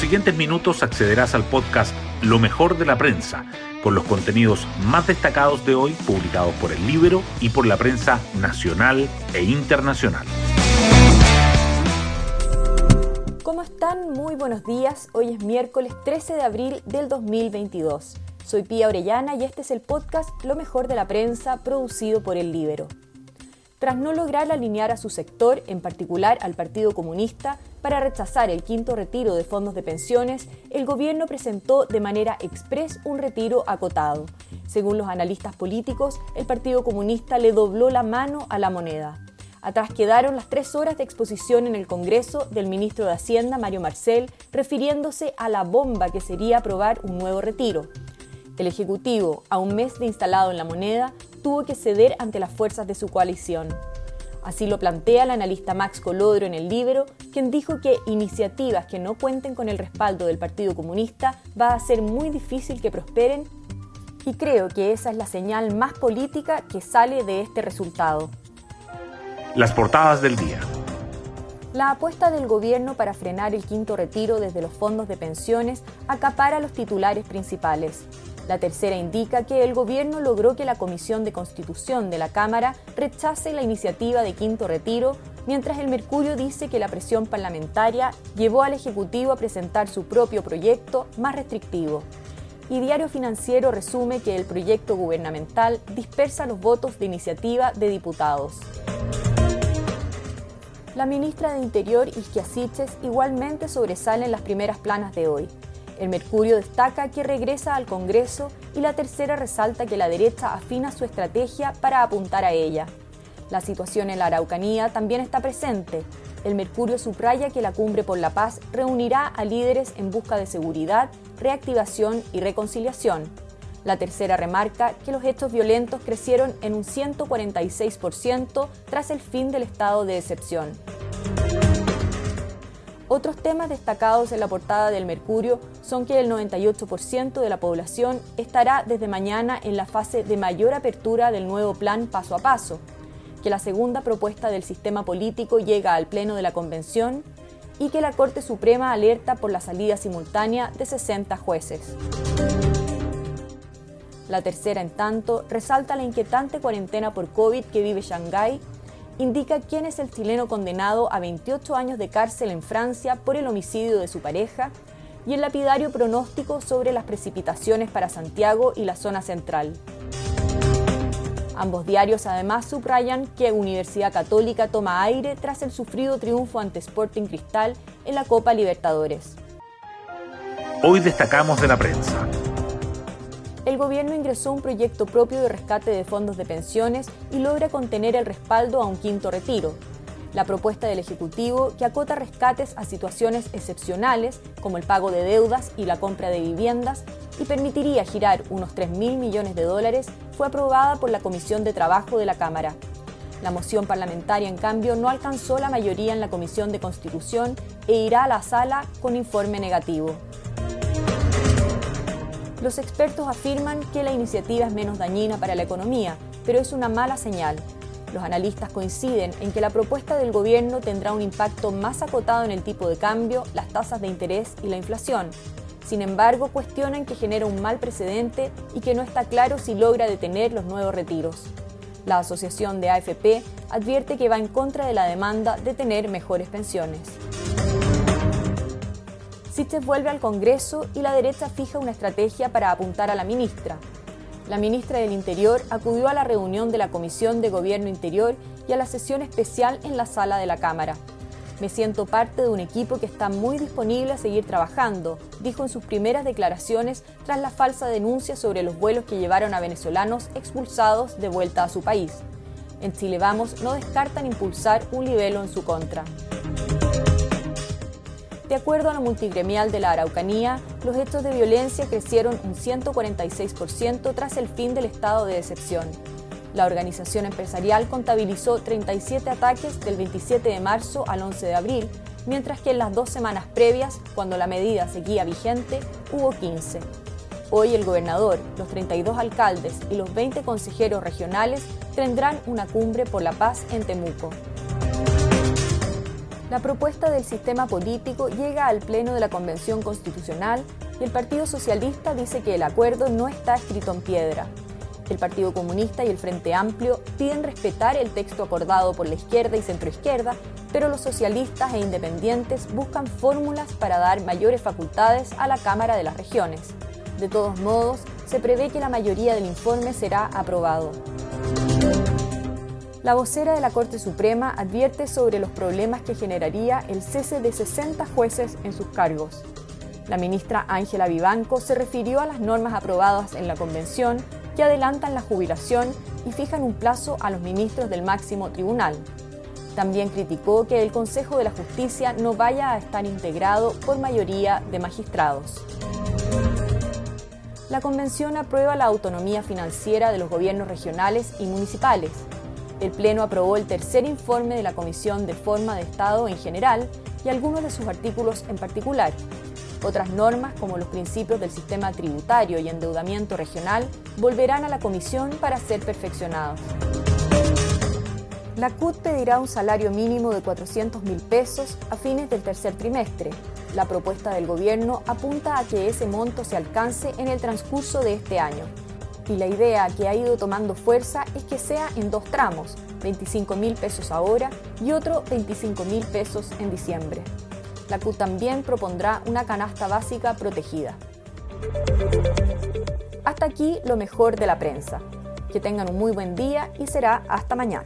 siguientes minutos accederás al podcast Lo mejor de la prensa, con los contenidos más destacados de hoy publicados por el libro y por la prensa nacional e internacional. ¿Cómo están? Muy buenos días. Hoy es miércoles 13 de abril del 2022. Soy Pía Orellana y este es el podcast Lo mejor de la prensa producido por el Libero. Tras no lograr alinear a su sector, en particular al Partido Comunista, para rechazar el quinto retiro de fondos de pensiones, el gobierno presentó de manera express un retiro acotado. Según los analistas políticos, el Partido Comunista le dobló la mano a la moneda. Atrás quedaron las tres horas de exposición en el Congreso del ministro de Hacienda, Mario Marcel, refiriéndose a la bomba que sería aprobar un nuevo retiro. El Ejecutivo, a un mes de instalado en la moneda, tuvo que ceder ante las fuerzas de su coalición. Así lo plantea el analista Max Colodro en el Libro, quien dijo que iniciativas que no cuenten con el respaldo del Partido Comunista va a ser muy difícil que prosperen y creo que esa es la señal más política que sale de este resultado. Las portadas del día. La apuesta del gobierno para frenar el quinto retiro desde los fondos de pensiones acapara los titulares principales. La tercera indica que el gobierno logró que la Comisión de Constitución de la Cámara rechace la iniciativa de quinto retiro, mientras el Mercurio dice que la presión parlamentaria llevó al Ejecutivo a presentar su propio proyecto más restrictivo. Y Diario Financiero resume que el proyecto gubernamental dispersa los votos de iniciativa de diputados. La ministra de Interior, Isquia Siches, igualmente sobresale en las primeras planas de hoy. El Mercurio destaca que regresa al Congreso y la tercera resalta que la derecha afina su estrategia para apuntar a ella. La situación en la Araucanía también está presente. El Mercurio subraya que la Cumbre por la Paz reunirá a líderes en busca de seguridad, reactivación y reconciliación. La tercera remarca que los hechos violentos crecieron en un 146% tras el fin del estado de excepción. Otros temas destacados en la portada del Mercurio son que el 98% de la población estará desde mañana en la fase de mayor apertura del nuevo plan paso a paso, que la segunda propuesta del sistema político llega al Pleno de la Convención y que la Corte Suprema alerta por la salida simultánea de 60 jueces. La tercera, en tanto, resalta la inquietante cuarentena por COVID que vive Shanghái indica quién es el chileno condenado a 28 años de cárcel en Francia por el homicidio de su pareja y el lapidario pronóstico sobre las precipitaciones para Santiago y la zona central. Ambos diarios además subrayan que Universidad Católica toma aire tras el sufrido triunfo ante Sporting Cristal en la Copa Libertadores. Hoy destacamos de la prensa el gobierno ingresó un proyecto propio de rescate de fondos de pensiones y logra contener el respaldo a un quinto retiro. La propuesta del Ejecutivo, que acota rescates a situaciones excepcionales, como el pago de deudas y la compra de viviendas, y permitiría girar unos 3.000 millones de dólares, fue aprobada por la Comisión de Trabajo de la Cámara. La moción parlamentaria, en cambio, no alcanzó la mayoría en la Comisión de Constitución e irá a la sala con informe negativo. Los expertos afirman que la iniciativa es menos dañina para la economía, pero es una mala señal. Los analistas coinciden en que la propuesta del gobierno tendrá un impacto más acotado en el tipo de cambio, las tasas de interés y la inflación. Sin embargo, cuestionan que genera un mal precedente y que no está claro si logra detener los nuevos retiros. La asociación de AFP advierte que va en contra de la demanda de tener mejores pensiones. Siches vuelve al Congreso y la derecha fija una estrategia para apuntar a la ministra. La ministra del Interior acudió a la reunión de la Comisión de Gobierno Interior y a la sesión especial en la sala de la Cámara. Me siento parte de un equipo que está muy disponible a seguir trabajando, dijo en sus primeras declaraciones tras la falsa denuncia sobre los vuelos que llevaron a venezolanos expulsados de vuelta a su país. En Chile Vamos no descartan impulsar un libelo en su contra. De acuerdo a la multigremial de la Araucanía, los hechos de violencia crecieron un 146% tras el fin del estado de excepción. La organización empresarial contabilizó 37 ataques del 27 de marzo al 11 de abril, mientras que en las dos semanas previas, cuando la medida seguía vigente, hubo 15. Hoy el gobernador, los 32 alcaldes y los 20 consejeros regionales tendrán una cumbre por la paz en Temuco. La propuesta del sistema político llega al Pleno de la Convención Constitucional y el Partido Socialista dice que el acuerdo no está escrito en piedra. El Partido Comunista y el Frente Amplio piden respetar el texto acordado por la izquierda y centroizquierda, pero los socialistas e independientes buscan fórmulas para dar mayores facultades a la Cámara de las Regiones. De todos modos, se prevé que la mayoría del informe será aprobado. La vocera de la Corte Suprema advierte sobre los problemas que generaría el cese de 60 jueces en sus cargos. La ministra Ángela Vivanco se refirió a las normas aprobadas en la Convención que adelantan la jubilación y fijan un plazo a los ministros del máximo tribunal. También criticó que el Consejo de la Justicia no vaya a estar integrado por mayoría de magistrados. La Convención aprueba la autonomía financiera de los gobiernos regionales y municipales. El Pleno aprobó el tercer informe de la Comisión de Forma de Estado en general y algunos de sus artículos en particular, otras normas, como los principios del sistema tributario y endeudamiento regional, volverán a la Comisión para ser perfeccionados. La CUT pedirá un salario mínimo de 400 mil pesos a fines del tercer trimestre. La propuesta del gobierno apunta a que ese monto se alcance en el transcurso de este año. Y la idea que ha ido tomando fuerza es que sea en dos tramos, 25 mil pesos ahora y otro 25 mil pesos en diciembre la CUT también propondrá una canasta básica protegida. Hasta aquí lo mejor de la prensa. Que tengan un muy buen día y será hasta mañana.